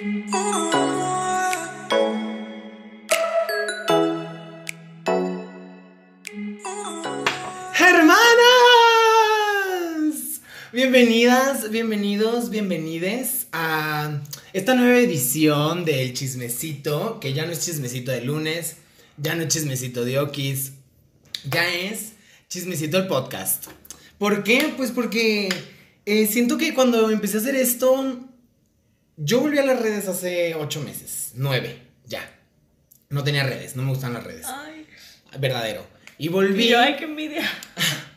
Hermanas, bienvenidas, bienvenidos, bienvenides a esta nueva edición del chismecito, que ya no es chismecito de lunes, ya no es chismecito de Okis, ya es chismecito el podcast. ¿Por qué? Pues porque eh, siento que cuando empecé a hacer esto, yo volví a las redes hace ocho meses, nueve, ya. No tenía redes, no me gustan las redes. Ay, Verdadero. Y volví. y yo, ay, qué envidia.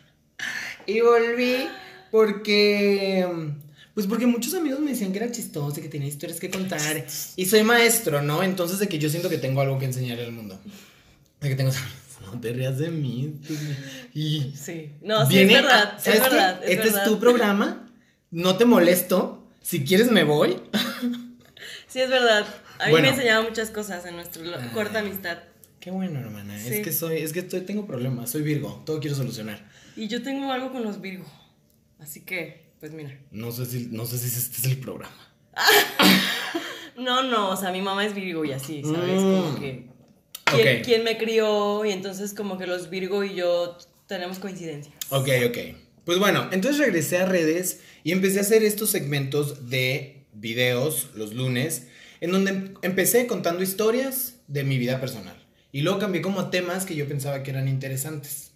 Y volví porque. Pues porque muchos amigos me decían que era chistoso y que tenía historias que contar. Y soy maestro, ¿no? Entonces de que yo siento que tengo algo que enseñarle al mundo. De que tengo. No te rías de mí. Y. Sí. No, sí, viene es verdad. es verdad. este verdad. es tu programa. No te molesto. Si quieres me voy. Sí, es verdad. A mí Bueno. me ha enseñado muchas cosas en nuestra corta amistad. Qué bueno, hermana. Es que soy, es que estoy, tengo problemas. Soy Virgo. Todo quiero solucionar. Y yo tengo algo con los Virgo. Así que, pues mira. No sé si, no sé si este es el programa. No, no, o sea, mi mamá es Virgo y así, ¿sabes? Mm. Como que. ¿quién, Ok. quién me crió? Y entonces, como que los Virgo y yo tenemos coincidencias. Ok, ok. Pues bueno, entonces regresé a redes y empecé a hacer estos segmentos de videos los lunes, en donde em- empecé contando historias de mi vida personal. Y luego cambié como a temas que yo pensaba que eran interesantes.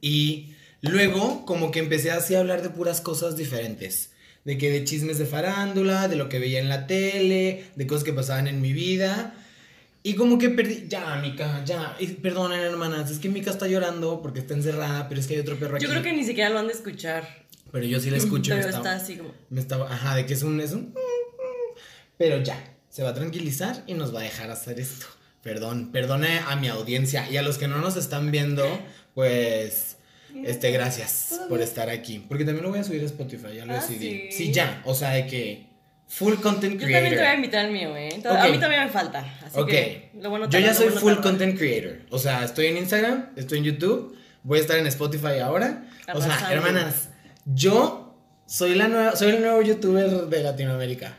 Y luego como que empecé así a hablar de puras cosas diferentes. De que de chismes de farándula, de lo que veía en la tele, de cosas que pasaban en mi vida. Y como que perdí. Ya, Mica, ya. Perdonen, hermanas. Es que Mica está llorando porque está encerrada, pero es que hay otro perro aquí. Yo creo que ni siquiera lo han de escuchar. Pero yo sí la escucho. Pero me está estaba, así como. me estaba. Ajá, de que es un. Es un. Pero ya. Se va a tranquilizar y nos va a dejar hacer esto. Perdón, perdone a mi audiencia y a los que no nos están viendo, pues. Este, gracias por estar aquí. Porque también lo voy a subir a Spotify, ya lo Ah, decidí. ¿sí? Sí, ya. O sea, de que. Full content Yo también te voy a creator. invitar al mío, ¿eh? A mí también me falta. Así Ok. que lo bueno Yo ya soy bueno full tarda. content creator. O sea, estoy en Instagram, estoy en YouTube, voy a estar en Spotify ahora. O sea, hermanas, yo soy la nueva, soy el nuevo youtuber de Latinoamérica.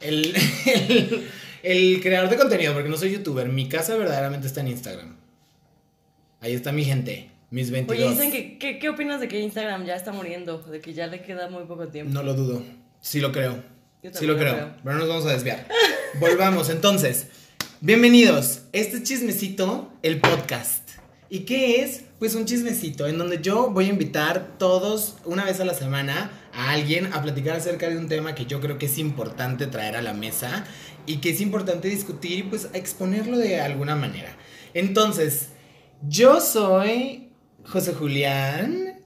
El, el, el creador de contenido, porque no soy youtuber. Mi casa verdaderamente está en Instagram. Ahí está mi gente, mis 22. Oye, dicen que, ¿qué, ¿qué opinas de que Instagram ya está muriendo? De que ya le queda muy poco tiempo. No lo dudo. Sí lo creo. Sí lo creo. creo. Pero no nos vamos a desviar. Volvamos entonces. Bienvenidos. Este es chismecito, el podcast. ¿Y qué es? Pues un chismecito en donde yo voy a invitar todos una vez a la semana a alguien a platicar acerca de un tema que yo creo que es importante traer a la mesa y que es importante discutir y pues exponerlo de alguna manera. Entonces, yo soy José Julián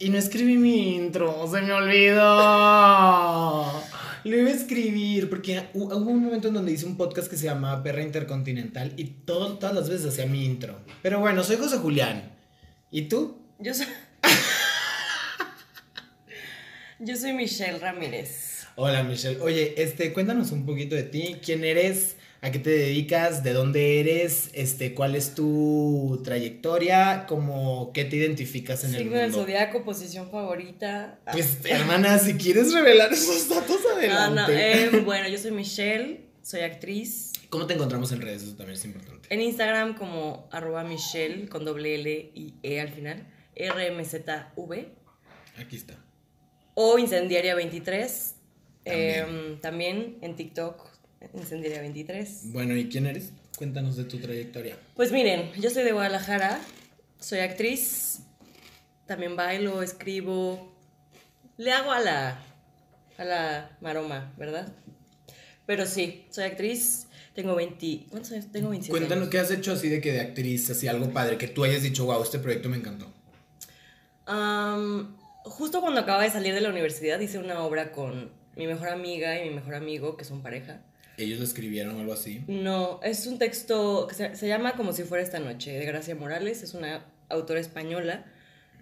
y no escribí mi intro, se me olvidó. Lo iba a escribir porque hu- hubo un momento en donde hice un podcast que se llamaba Perra Intercontinental y todo- todas las veces hacía mi intro. Pero bueno, soy José Julián. ¿Y tú? Yo soy. Yo soy Michelle Ramírez. Hola Michelle. Oye, este, cuéntanos un poquito de ti. ¿Quién eres? ¿A qué te dedicas? ¿De dónde eres? Este, ¿cuál es tu trayectoria? ¿Cómo qué te identificas en el Signo del mundo? zodiaco, posición favorita. Ah, Pues, hermana, si quieres revelar esos datos ah, adelante. no, eh, bueno, yo soy Michelle, soy actriz. ¿Cómo te encontramos en redes? Eso también es importante. En Instagram como arroba Michelle con doble L y E al final. RMZV. Aquí está. O Incendiaria23. También. Em, también en TikTok, Incendiaria23. Bueno, ¿y quién eres? Cuéntanos de tu trayectoria. Pues miren, yo soy de Guadalajara, soy actriz, también bailo, escribo, le hago a la, a la maroma, ¿verdad? Pero sí, soy actriz, tengo 20, ¿cuántos años? Tengo 27 Cuéntanos años. qué has hecho así de que de actriz, así algo padre, que tú hayas dicho, wow, este proyecto me encantó. Justo cuando acaba de salir de la universidad hice una obra con mi mejor amiga y mi mejor amigo, que son pareja. Ellos lo escribieron o algo así. No, es un texto que se, se llama Como si fuera esta noche, de Gracia Morales, es una autora española,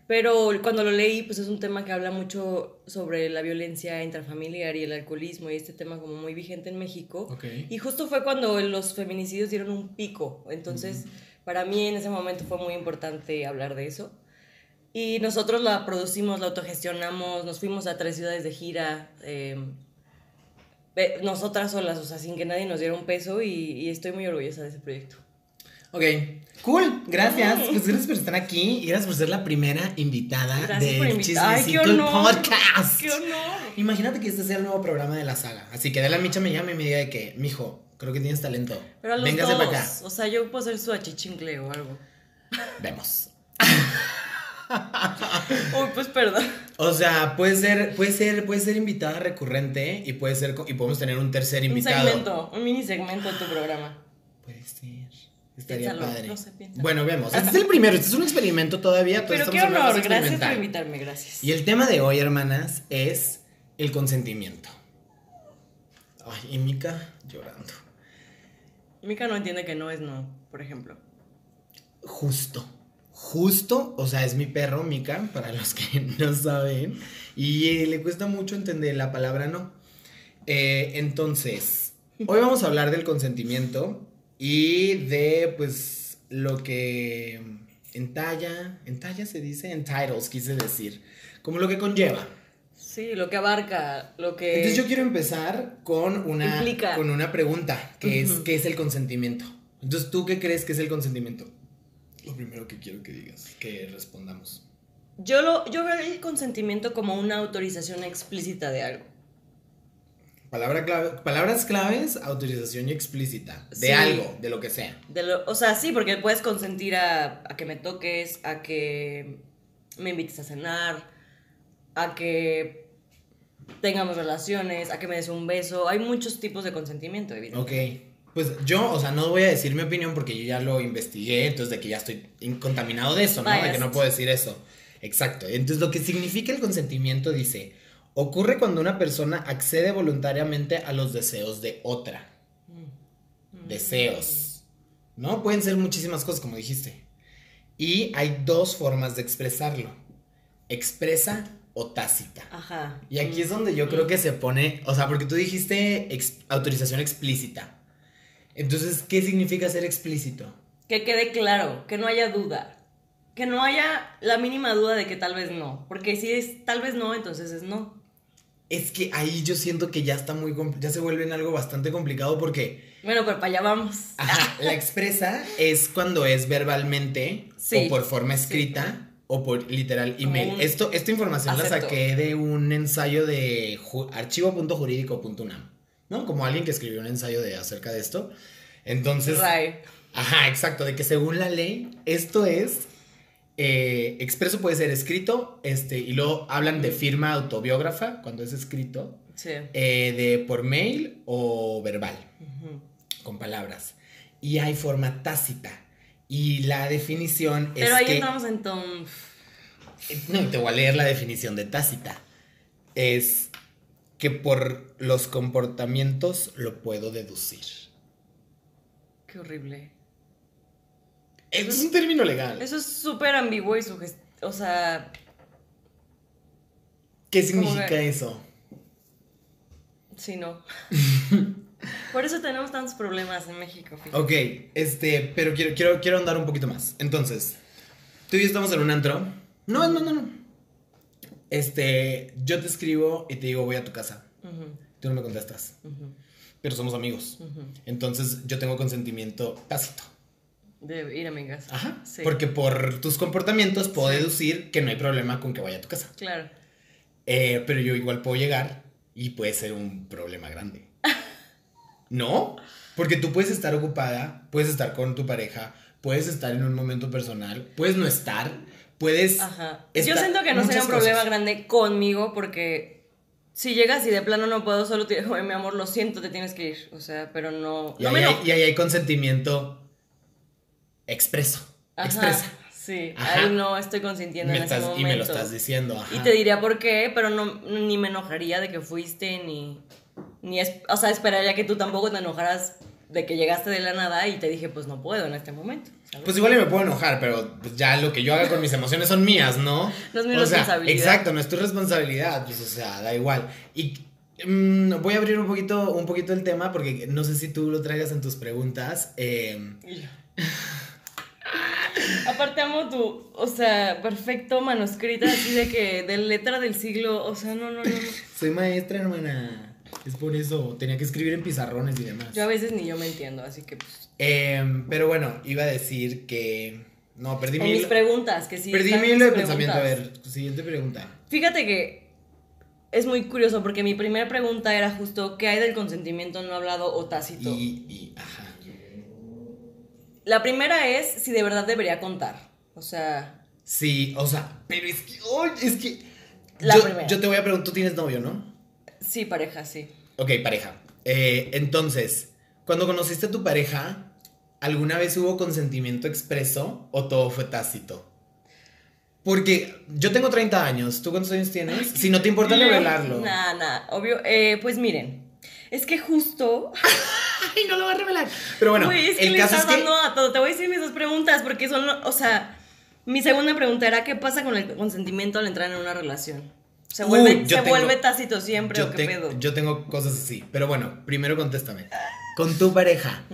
pero cuando lo leí, pues es un tema que habla mucho sobre la violencia intrafamiliar y el alcoholismo y este tema como muy vigente en México. Ok. Y justo fue cuando los feminicidios dieron un pico, entonces para mí en ese momento fue muy importante hablar de eso. Y nosotros la producimos, la autogestionamos, nos fuimos a tres ciudades de gira. eh, nosotras solas, o sea, sin que nadie nos diera un peso y, y estoy muy orgullosa de ese proyecto. Ok, cool, gracias. Pues gracias por estar aquí y gracias por ser la primera invitada Gracias del invitar. ¡Ay, qué Chismecito el! Podcast. ¡Qué honor! Imagínate que este sea el nuevo programa de la saga. Así que de la micha me llama y me diga de que, mijo, creo que tienes talento. Pero a los Véngase dos, para acá. o sea, yo puedo ser su achichincle o algo. Vemos. Uy, pues perdón. O sea, puede ser, puede ser, puede ser invitada recurrente y puede ser y podemos tener un tercer Un invitado. segmento, un mini segmento de tu programa. Puede ser. Estaría Piénsalo, padre. no sé, bueno, vemos. Este es el primero, este es un experimento todavía. Pero qué honor, fase gracias por invitarme, gracias. Y el tema de hoy, hermanas, es el consentimiento. Ay, y Mika llorando. Mika no entiende que no es no, por ejemplo. Justo. Justo, o sea, es mi perro, Mika, para los que no saben. Y eh, le cuesta mucho entender la palabra no. Eh, entonces, hoy vamos a hablar del consentimiento y de, pues, lo que en talla, en talla se dice, en titles, quise decir, como lo que conlleva. Sí, lo que abarca, lo que... Entonces yo quiero empezar con una, Implica. con una pregunta, que es. ¿qué es el consentimiento? Entonces, ¿tú qué crees que es el consentimiento? Lo primero que quiero que digas, que respondamos. Yo, lo, yo veo el consentimiento como una autorización explícita de algo. Palabra clave, palabras claves, autorización explícita, de Sí. algo, de lo que sea. De lo- o sea, sí, porque puedes consentir a, a que me toques, a que me invites a cenar, a que tengamos relaciones, a que me des un beso. Hay muchos tipos de consentimiento, evidentemente. Ok. Pues yo, o sea, no voy a decir mi opinión porque yo ya lo investigué, entonces de que ya estoy in- contaminado de eso, ¿no? De que no puedo decir eso. Exacto. Entonces lo que significa el consentimiento dice, ocurre cuando una persona accede voluntariamente a los deseos de otra. Deseos. ¿No? Pueden ser muchísimas cosas, como dijiste. Y hay dos formas de expresarlo. Expresa o tácita. Ajá. Y aquí es donde yo creo que se pone, o sea, porque tú dijiste ex- autorización explícita. Entonces, ¿qué significa ser explícito? Que quede claro, que no haya duda. Que no haya la mínima duda de que tal vez no. Porque si es tal vez no, entonces es no. Es que ahí yo siento que ya está muy, ya se vuelve en algo bastante complicado porque, Bueno, pero para allá vamos. ajá, la expresa es cuando es verbalmente Sí, o por forma sí. escrita o por literal email. Esto, esta información la saqué de un ensayo de ju- archivo.jurídico.unam, ¿no? Como alguien que escribió un ensayo de acerca de esto. Entonces, Right. Ajá, exacto, de que según la ley, esto es eh, expreso puede ser escrito, este, y luego hablan de firma autobiógrafa cuando es escrito, Sí. eh, de por mail o verbal, con palabras. Y hay forma tácita. Y la definición es Pero ahí que. entramos en ton... No, te voy a leer la definición de tácita. Es que por los comportamientos lo puedo deducir. Qué horrible. Eso es un término legal. Eso es súper ambiguo y sugestivo. O sea, ¿Qué significa que- eso? sí, no. Por eso tenemos tantos problemas en México. fíjate. Ok, este, pero quiero, quiero, quiero andar un poquito más. Entonces, tú y yo estamos en un antro. No, no, no, no. Este, yo te escribo y te digo, voy a tu casa. Tú no me contestas, pero somos amigos. Entonces, yo tengo consentimiento tácito. De ir a mi casa. Ajá. Sí. Porque por tus comportamientos puedo Sí. deducir que no hay problema con que vaya a tu casa. Claro. Eh, pero yo igual puedo llegar y puede ser un problema grande. ¿No? Porque tú puedes estar ocupada, puedes estar con tu pareja, puedes estar en un momento personal, puedes no estar, puedes... Ajá. Yo siento que no sería un problema cosas. grande conmigo porque si llegas y de plano no puedo, solo te digo, "Oye, mi amor, lo siento, te tienes que ir. O sea, pero no. Y no ahí, me hay, enojo. y ahí hay consentimiento expreso. Ajá, Expresa. Sí, Ajá. ahí no estoy consintiendo Me en ese estás- momento. y me lo estás diciendo. Ajá. Y te diría por qué, pero no, ni me enojaría de que fuiste, ni, ni es, o sea, esperaría que tú tampoco te enojaras de que llegaste de la nada y te dije, pues no puedo en este momento. ¿sabes? Pues igual me puedo enojar, pero pues, ya lo que yo haga con mis emociones son mías, ¿no? No es mi O sea, responsabilidad. exacto, no es tu responsabilidad, pues o sea, da igual. Y mm, voy a abrir un poquito, un poquito el tema porque no sé si tú lo traigas en tus preguntas. eh. Aparte amo tu, o sea, perfecto manuscrita, así de que de letra del siglo, o sea, no, no, no. no. soy maestra, hermana. Es por eso, tenía que escribir en pizarrones y demás. Yo a veces ni yo me entiendo, así que pues. Em, pero bueno, iba a decir que. No, perdí mi. mis preguntas, que sí. perdí mi hilo de pensamiento. A ver, siguiente pregunta. Fíjate que es muy curioso porque mi primera pregunta era justo ¿qué hay del consentimiento no hablado o tácito? Y, y, ajá. La primera es si de verdad debería contar. O sea, Sí, o sea, pero es que. ¡ay! es que. La yo, primera. yo te voy a preguntar, tú tienes novio, ¿no? Sí, pareja, sí. Ok, pareja. Eh, entonces, cuando conociste a tu pareja, ¿alguna vez hubo consentimiento expreso o todo fue tácito? Porque yo tengo 30 años, ¿tú cuántos años tienes? Si no te importa revelarlo. Nah, nah, obvio. Eh, pues miren, es que justo. Ay, no lo voy a revelar. Pero bueno, Güey, es que el le caso es estás que. dando a todo. Te voy a decir mis dos preguntas porque son, o sea, mi segunda pregunta era ¿qué pasa con el consentimiento al entrar en una relación? ¿Se Uh, vuelve, yo se tengo- vuelve tácito siempre Yo, o qué te- pedo? yo tengo cosas así. Pero bueno, primero contéstame. Con tu pareja.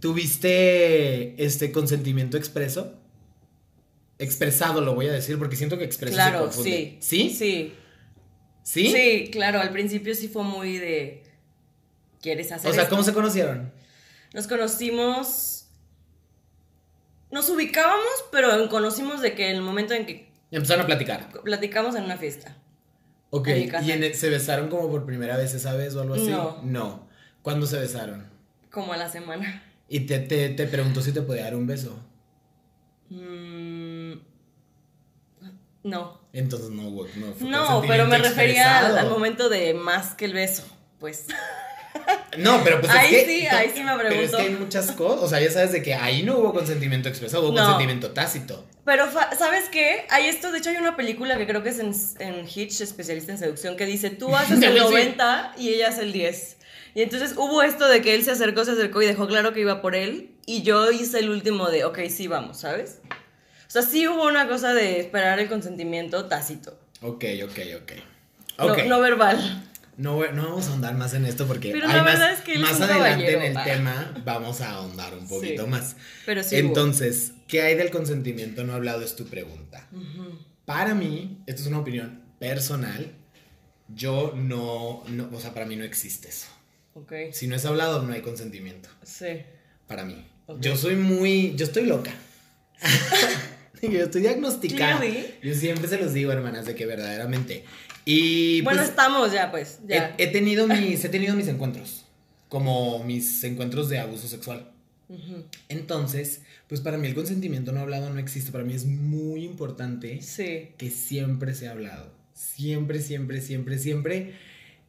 ¿tuviste este consentimiento expreso? Expresado, lo voy a decir, porque siento que expreso se Claro, confunde. sí. ¿Sí? Sí. ¿Sí? Sí, claro, al principio sí fue muy de ¿quieres hacer O sea, esto? ¿cómo se conocieron? Nos conocimos nos ubicábamos, pero conocimos de que el momento en que Empezaron a platicar. platicamos en una fiesta. Ok, En mi casa. ¿y en el- se besaron como por primera vez esa vez o algo así? No. No. ¿Cuándo se besaron? Como a la semana. Y te, te, te preguntó si te podía dar un beso. Mm, no. Entonces no. No, fue No, pero me refería al, momento de más que el beso. Pues. No, pero pues Ahí es que. sí, ahí sí me Pero es pregunto. que hay muchas cosas. O sea, ya sabes de que ahí no hubo consentimiento expresado, hubo No. consentimiento tácito. Pero, ¿sabes qué? Hay esto, de hecho, hay una película que creo que es en, en Hitch, especialista en seducción, que dice: tú haces el lo sé. 90 y ella hace el 10. Y entonces hubo esto de que él se acercó, se acercó y dejó claro que iba por él. Y yo hice el último de: ok, sí, vamos, ¿sabes? O sea, sí hubo una cosa de esperar el consentimiento tácito. Ok, ok, ok. No- Ok. No, verbal. No, no vamos a ahondar más en esto porque Pero hay la más, es que más adelante en el tema vamos a ahondar un poquito Sí. más. Pero sí. hubo. Entonces, ¿qué hay del consentimiento no hablado? Es tu pregunta. Ujú. Para mí, esto es una opinión personal, yo no, no, o sea, para mí no existe eso. Ok. Si no es hablado, no hay consentimiento. Sí. Para mí. Ok. Yo soy muy, yo estoy loca. yo estoy diagnosticada. Clearly. Yo siempre se los digo, hermanas, de que verdaderamente. Y Bueno, pues, estamos ya, pues. Ya. He, he tenido mis, he tenido mis encuentros, como mis encuentros de abuso sexual. Entonces, pues para mí el consentimiento no hablado no existe. Para mí es muy importante Sí. que siempre se ha hablado. Siempre, siempre, siempre, siempre.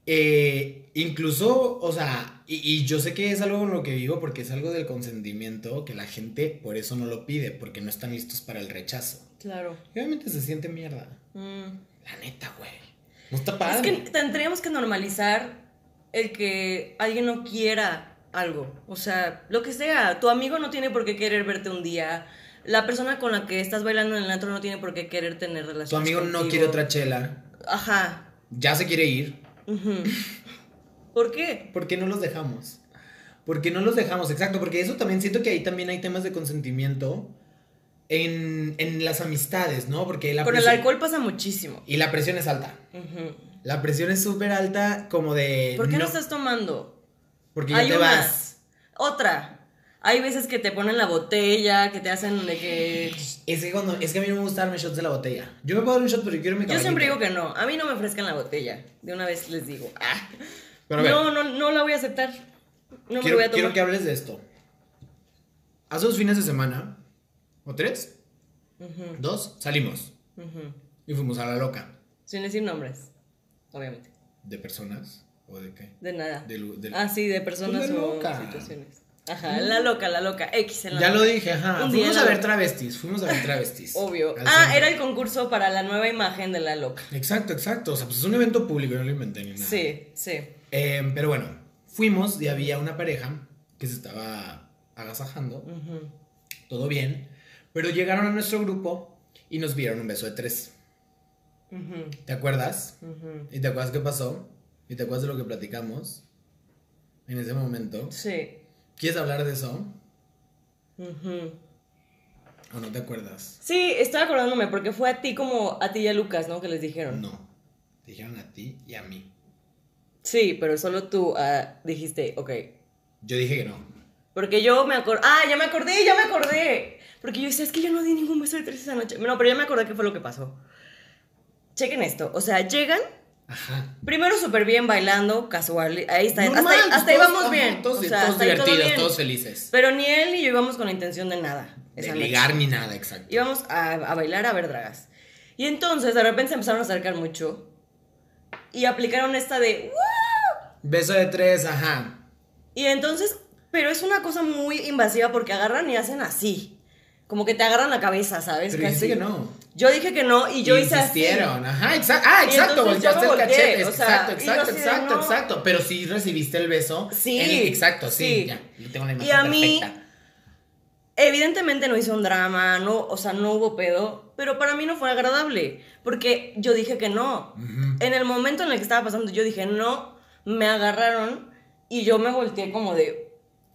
Eh, incluso, o sea, y, y yo sé que es algo con lo que vivo porque es algo del consentimiento que la gente por eso no lo pide, porque no están listos para el rechazo. Claro. Y obviamente se siente mierda. Mm. La neta, güey. No está Es padre. que tendríamos que normalizar el que alguien no quiera algo. O sea, lo que sea. Tu amigo no tiene por qué querer verte un día. La persona con la que estás bailando en el antro no tiene por qué querer tener relaciones. Tu amigo no quiere otra chela, Ajá. ya se quiere ir. Ujú. ¿Por qué? ¿Por qué no los dejamos? ¿Por qué no los dejamos? Exacto, porque eso también siento que ahí también hay temas de consentimiento en, en las amistades, ¿no? Porque la Con el alcohol pasa muchísimo. Y la presión es alta. La presión es súper alta, como de. ¿Por qué no, estás tomando? Porque ya Hay te una. vas. Otra. Hay veces que te ponen la botella, que te hacen de que... Es que, cuando, es que a mí no me gusta darme shots de la botella. Yo me puedo dar un shot, pero yo quiero mi Yo siempre caballito. digo que no. A mí no me ofrezcan la botella. De una vez les digo. Ah. Pero a ver, no, no, no la voy a aceptar. No me quiero, voy a quiero tomar. que hables de esto. Hace dos fines de semana, o tres, dos, salimos y fuimos a la loca. Sin decir nombres. Obviamente. ¿De personas? ¿O de qué? De nada. De lu- de- Ah, sí, de personas Pues o loca. situaciones. Ajá, la loca, la loca. X en la Ya lo dije, ajá. Fuimos a ver travestis, fuimos a ver travestis. Obvio. Ah, centro. era el concurso para la nueva imagen de la loca. Exacto, exacto. O sea, pues es un evento público, no lo inventé ni nada. Sí, sí. Eh, pero bueno, fuimos y había una pareja que se estaba agasajando, todo bien, pero llegaron a nuestro grupo y nos vieron un beso de tres. ¿Te acuerdas? ¿Y te acuerdas qué pasó? ¿Y te acuerdas de lo que platicamos en ese momento? Sí. ¿Quieres hablar de eso Ujú. o no te acuerdas? Sí, estaba acordándome porque fue a ti como a ti y a Lucas, ¿no? Que les dijeron. No, dijeron a ti y a mí. Sí, pero solo tú ah, dijiste, ok. Yo dije que no. Porque yo me acordé. Ah, ya me acordé, ya me acordé. Porque yo decía, es que yo no di ningún beso de tres esa noche. No, pero ya me acordé qué fue lo que pasó. Chequen esto. O sea, llegan. Ajá. Primero súper bien bailando, casual. Ahí está. Normal, hasta pues hasta ahí todos- vamos ajá, bien. Todos, o sea, todos hasta ahí todo divertidos, bien. todos felices. Pero ni él ni yo íbamos con la intención de nada. De noche. ligar ni nada, exacto. Íbamos a, a bailar a ver dragas. Y entonces de repente se empezaron a acercar mucho. Y aplicaron esta de. "¡Woo!". Beso de tres, ajá. Y entonces. Pero es una cosa muy invasiva porque agarran y hacen así. Como que te agarran la cabeza, ¿sabes? Pero dijiste que no. Yo dije que no y yo hice así. Ajá. Ah, Y exacto, volteaste el cachete. o sea, exacto, y exacto, exacto, no. exacto. Pero sí recibiste el beso. Sí, exacto, sí. sí. Ya, yo tengo la imagen Y a mí, perfecta. evidentemente no hizo un drama, no, o sea, no hubo pedo, pero para mí no fue agradable, porque yo dije que no. En el momento en el que estaba pasando, yo dije no, me agarraron y yo me volteé como de,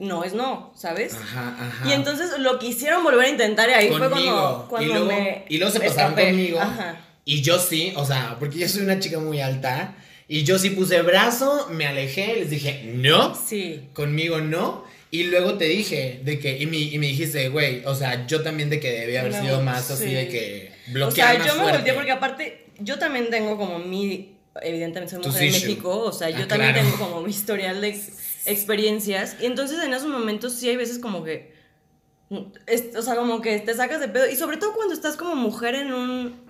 no es no, ¿sabes? Ajá, ajá. Y entonces lo quisieron volver a intentar y ahí fue conmigo. cuando, cuando y, luego, me y luego se pasaron escapé. conmigo. Ajá. Y yo sí, o sea, porque yo soy una chica muy alta. Y yo sí puse brazo, me alejé, les dije, no, Sí. conmigo no. Y luego te dije de que, y me, y me dijiste, güey, o sea, yo también de que debía haber No, sido más así sí. de que O bloquear sea, más yo me fuerte. volteé porque aparte, yo también tengo como mi, evidentemente soy mujer de issues. México, o sea, yo Ah, también claro. tengo como mi historial de ex- experiencias. Y entonces en esos momentos sí hay veces como que, es- o sea, como que te sacas de pedo. Y sobre todo cuando estás como mujer en un,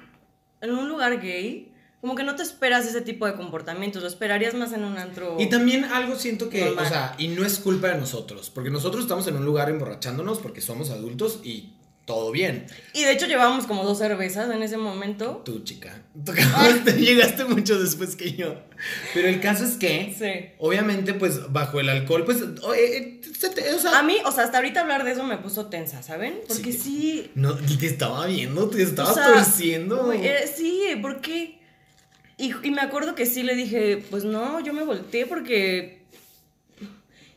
en un lugar gay, como que no te esperas ese tipo de comportamientos, lo esperarías más en un antro. Y también algo siento que, Normal. o sea, y no es culpa de nosotros, porque nosotros estamos en un lugar emborrachándonos porque somos adultos y todo bien. Y de hecho llevábamos como dos cervezas en ese momento. Tú, chica, tú acabaste- llegaste mucho después que yo. Pero el caso es que, Sí. obviamente, pues bajo el alcohol, pues, o, eh, eh, o sea, A mí, o sea, hasta ahorita hablar de eso me puso tensa, ¿saben? Porque Sí. sí, no, te estaba viendo, te estabas O sea, torciendo. eh, sí, ¿por qué? Y, y me acuerdo que sí le dije, pues no, yo me volteé porque...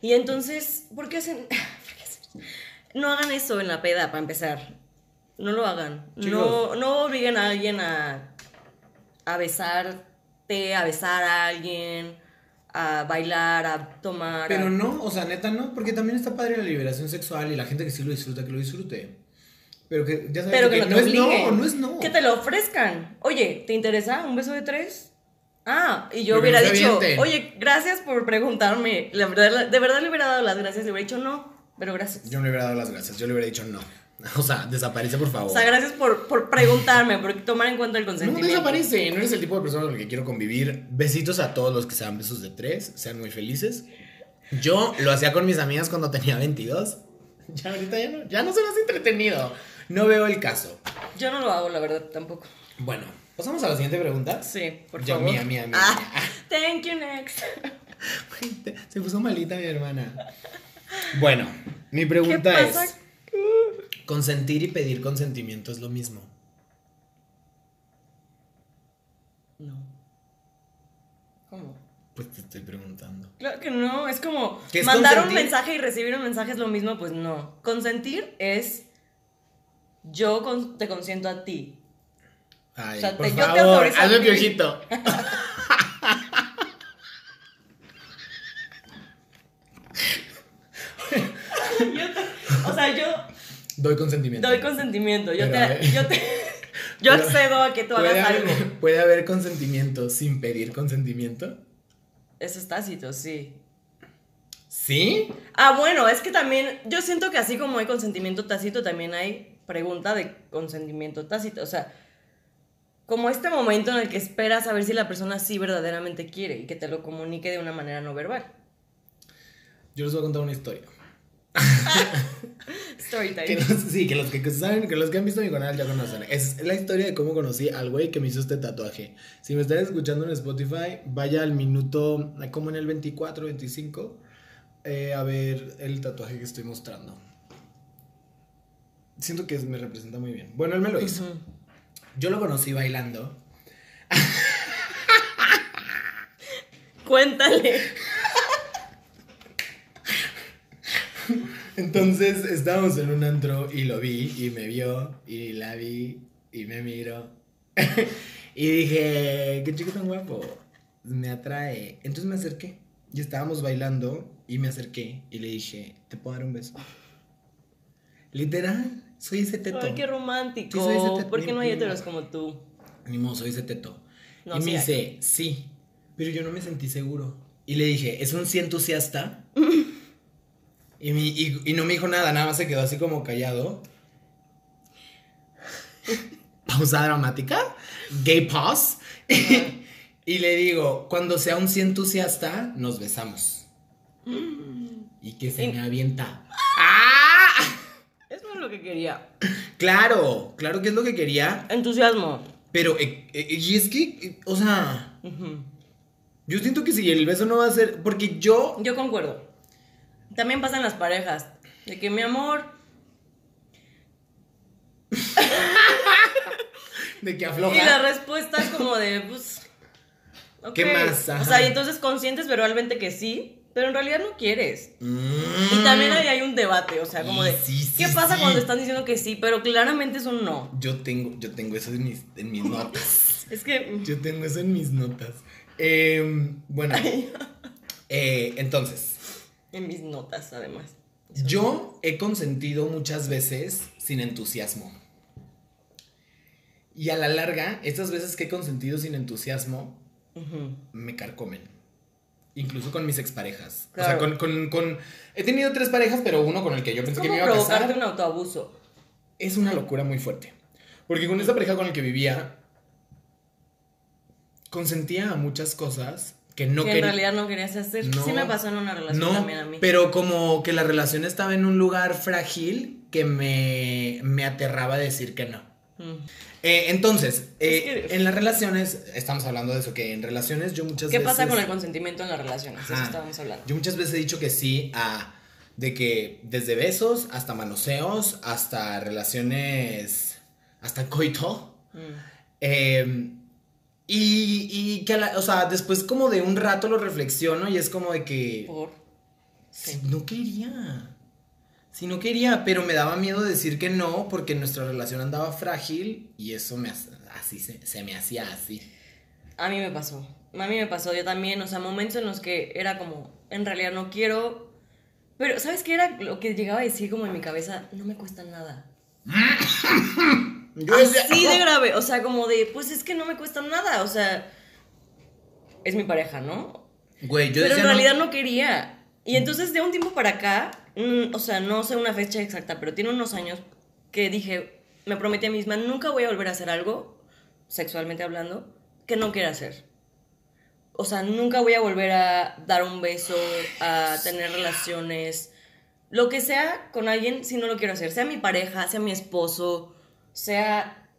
Y entonces. ¿por qué hacen? No hagan eso en la peda, para empezar. No lo hagan. No, Chicos. no obliguen a alguien a, a besarte, a besar a alguien, a bailar, a tomar. Pero a- no, o sea, neta no, porque también está padre la liberación sexual y la gente que sí lo disfruta, que lo disfrute. Pero que ya sabes Pero que, no, te es no, no es no. Que te lo ofrezcan. Oye, ¿te interesa un beso de tres? Ah, y yo Pero hubiera no dicho, oye, gracias por preguntarme. La verdad, de verdad le hubiera dado las gracias, le hubiera dicho no, pero gracias. Yo no le hubiera dado las gracias, yo le hubiera dicho no. O sea, desaparece por favor. O sea, gracias por, por preguntarme, por tomar en cuenta el No consentimiento. desaparece, no eres el tipo de persona con el que quiero convivir. Besitos a todos los que sean besos de tres, sean muy felices. Yo lo hacía con mis amigas cuando tenía 22. Ya ahorita ya no, ya no se me hace entretenido. No veo el caso. Yo no lo hago, la verdad, tampoco. Bueno, pasamos a la siguiente pregunta. Sí, por Ya, favor. mía, mía, mía, Ah, mía. thank you, next. Se puso malita mi hermana. Bueno, mi ¿Qué pregunta pasa? es: ¿consentir y pedir consentimiento es lo mismo? No. ¿Cómo? Pues te estoy preguntando. Claro que no, es como ¿Qué es mandar un mensaje y recibir un mensaje es lo mismo, pues no. Consentir es yo con- te consiento a ti. Ay, O sea, por te- yo te favor, autorizo hazme piojito. Yo te- o sea, yo Doy consentimiento. doy consentimiento, yo Pero te, yo te, yo accedo a que tú ¿Puede hagas haber, algo. ¿Puede haber consentimiento sin pedir consentimiento? Eso es tácito, sí. ¿Sí? Ah, bueno, es que también, yo siento que así como hay consentimiento tácito, también hay pregunta de consentimiento tácito. O sea, como este momento en el que esperas a ver si la persona sí verdaderamente quiere y que te lo comunique de una manera no verbal. Yo les voy a contar una historia. Story time. Que los- sí, que los que saben, que los que han visto mi canal ya conocen. Es la historia de cómo conocí al güey que me hizo este tatuaje. Si me están escuchando en Spotify, vaya al minuto, como en el 24, 25, eh, a ver el tatuaje que estoy mostrando. Siento que me representa muy bien. Bueno, él me lo hizo. Yo lo conocí bailando. Cuéntale. Entonces estábamos en un antro y lo vi y me vio y la vi y me miró. y dije, qué chico tan guapo. me atrae. Entonces me acerqué. Y estábamos bailando y me acerqué y le dije, ¿te puedo dar un beso? Literal, soy ese teto. Ay, qué romántico. Sí, soy ese teto. ¿Por qué no hay heteros como tú? Ni modo, soy ese teto. No, y me dice, sí, pero yo no me sentí seguro. Y le dije, ¿es un sí entusiasta? y, mi- y- y no me dijo nada, nada más se quedó así como callado. Pausa dramática. Gay pause. y le digo, cuando sea un sí entusiasta, nos besamos. y que se me avienta. Eso es lo que quería. Claro, claro que es lo que quería. Entusiasmo. Pero, eh, eh, y es que, eh, o sea, Ujú. yo siento que si el beso no va a ser. Porque yo. Yo concuerdo. También pasan las parejas. De que mi amor. De que Y la afloja. respuesta es como de, pues. ¿Qué más? O Ajá. sea, y entonces conscientes verbalmente que sí, pero en realidad no quieres. Mm. Y también ahí hay un debate, o sea, como de. Sí, sí, ¿Qué sí, pasa cuando están diciendo que sí, pero claramente es un no? Yo tengo, yo tengo eso en mis, en mis notas. Es que. Yo tengo eso en mis notas. Em, bueno. eh, entonces, En mis notas, además. yo he consentido muchas veces sin entusiasmo. Y a la larga, estas veces que he consentido sin entusiasmo, me carcomen. Incluso con mis exparejas. O Claro. sea, con, con, con- He tenido tres parejas, pero uno con el que yo pensé que me ¿Cómo iba a provocarte casar. un autoabuso? Es una locura muy fuerte. Porque con esa pareja con la que vivía, consentía a muchas cosas que no que en quería. realidad no querías hacer. No. sí me pasó en una relación No, también a mí. pero como que la relación estaba en un lugar frágil que me, me aterraba decir que no. Mm. Eh, entonces, eh, Es que- en las relaciones, estamos hablando de eso, que en relaciones yo muchas ¿Qué veces... pasa con el consentimiento en las relaciones? Eso Ajá. estábamos hablando. Yo muchas veces he dicho que sí a de que desde besos hasta manoseos, hasta relaciones, hasta coito. Mm. eh, y, y que, a la- o sea, después como de un rato lo reflexiono y es como de que Por. si no quería. Si no quería, pero me daba miedo decir que no porque nuestra relación andaba frágil y eso me así se, se me hacía así. A mí me pasó. A mí me pasó. Yo también, o sea, momentos en los que era como, en realidad no quiero. Pero, ¿sabes qué era lo que llegaba a decir como en mi cabeza? No me cuesta nada. Yo decía, Así de "Oh". grave. O sea, como de, pues es que no me cuesta nada. O sea, es mi pareja, ¿no? Güey, yo Pero decía, en no- realidad no quería. Y entonces de un tiempo para acá, mm, o sea, no sé una fecha exacta, pero tiene unos años que dije, me prometí a mí misma, nunca voy a volver a hacer algo, sexualmente hablando, que no quiera hacer. O sea, nunca voy a volver a dar un beso, a tener relaciones, lo que sea con alguien si no lo quiero hacer, sea mi pareja, sea mi esposo, sea...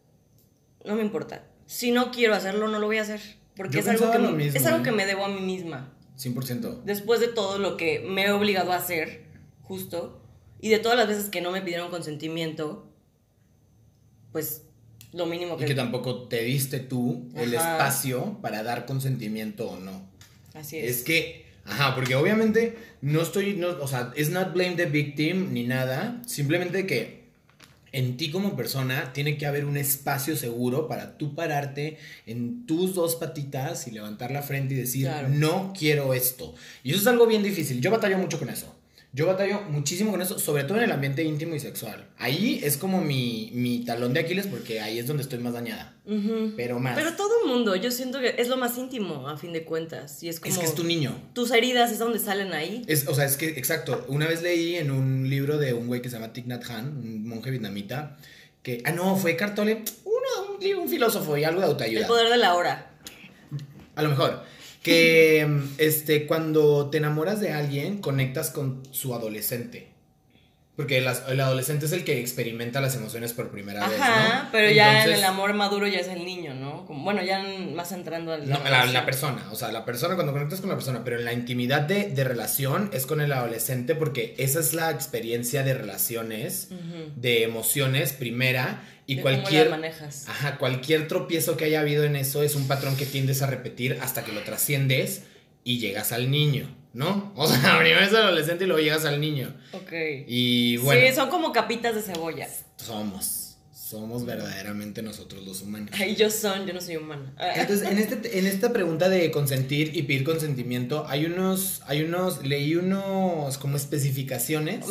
No me importa. Si no quiero hacerlo, no lo voy a hacer. Porque Yo es algo, que, me- mismo, es algo ¿eh? que me debo a mí misma 100%. después de todo lo que me he obligado a hacer, justo, y de todas las veces que no me pidieron consentimiento, pues lo mínimo Y que... que tampoco te diste tú el espacio para dar consentimiento o no. Así es. Es que, ajá, porque obviamente no estoy, no, o sea, es not blame the victim ni nada, simplemente que en ti como persona tiene que haber un espacio seguro para tú pararte en tus dos patitas y levantar la frente y decir, Claro. no quiero esto. Y eso es algo bien difícil, yo batallo mucho con eso. Yo batallo muchísimo con eso, sobre todo en el ambiente íntimo y sexual. Ahí es como mi, mi talón de Aquiles porque ahí es donde estoy más dañada. Ujú. Pero más. Pero todo el mundo, yo siento que es lo más íntimo, a fin de cuentas. Y es como... es que es tu niño. Tus heridas es donde salen ahí. Es, o sea, es que, exacto. Una vez leí en un libro de un güey que se llama Thich Nhat Hanh, un monje vietnamita, que, ah, no, fue Cartole, uno, un, un filósofo y algo de El autoayuda. poder de la hora. A lo mejor. Que este, cuando te enamoras de alguien, conectas con su adolescente. Porque el, adolescente es el que experimenta las emociones por primera vez. Ajá, ¿no? pero ya en el amor maduro ya es el niño, ¿no? Como, bueno, ya más entrando al... No, la, la persona, o sea, la persona cuando conectas con la persona, pero en la intimidad de, de relación es con el adolescente porque esa es la experiencia de relaciones, de emociones primera y De cómo cualquier... las manejas. Ajá, cualquier tropiezo que haya habido en eso es un patrón que tiendes a repetir hasta que lo trasciendes y llegas al niño, ¿no? O sea, primero es el adolescente y luego llegas al niño. Ok. Y bueno, Sí, son como capitas de cebolla. somos, somos verdaderamente nosotros los humanos. Ay, yo son, yo no soy humana. Entonces, en, este, en esta pregunta de consentir y pedir consentimiento, hay unos, hay unos, leí unos como especificaciones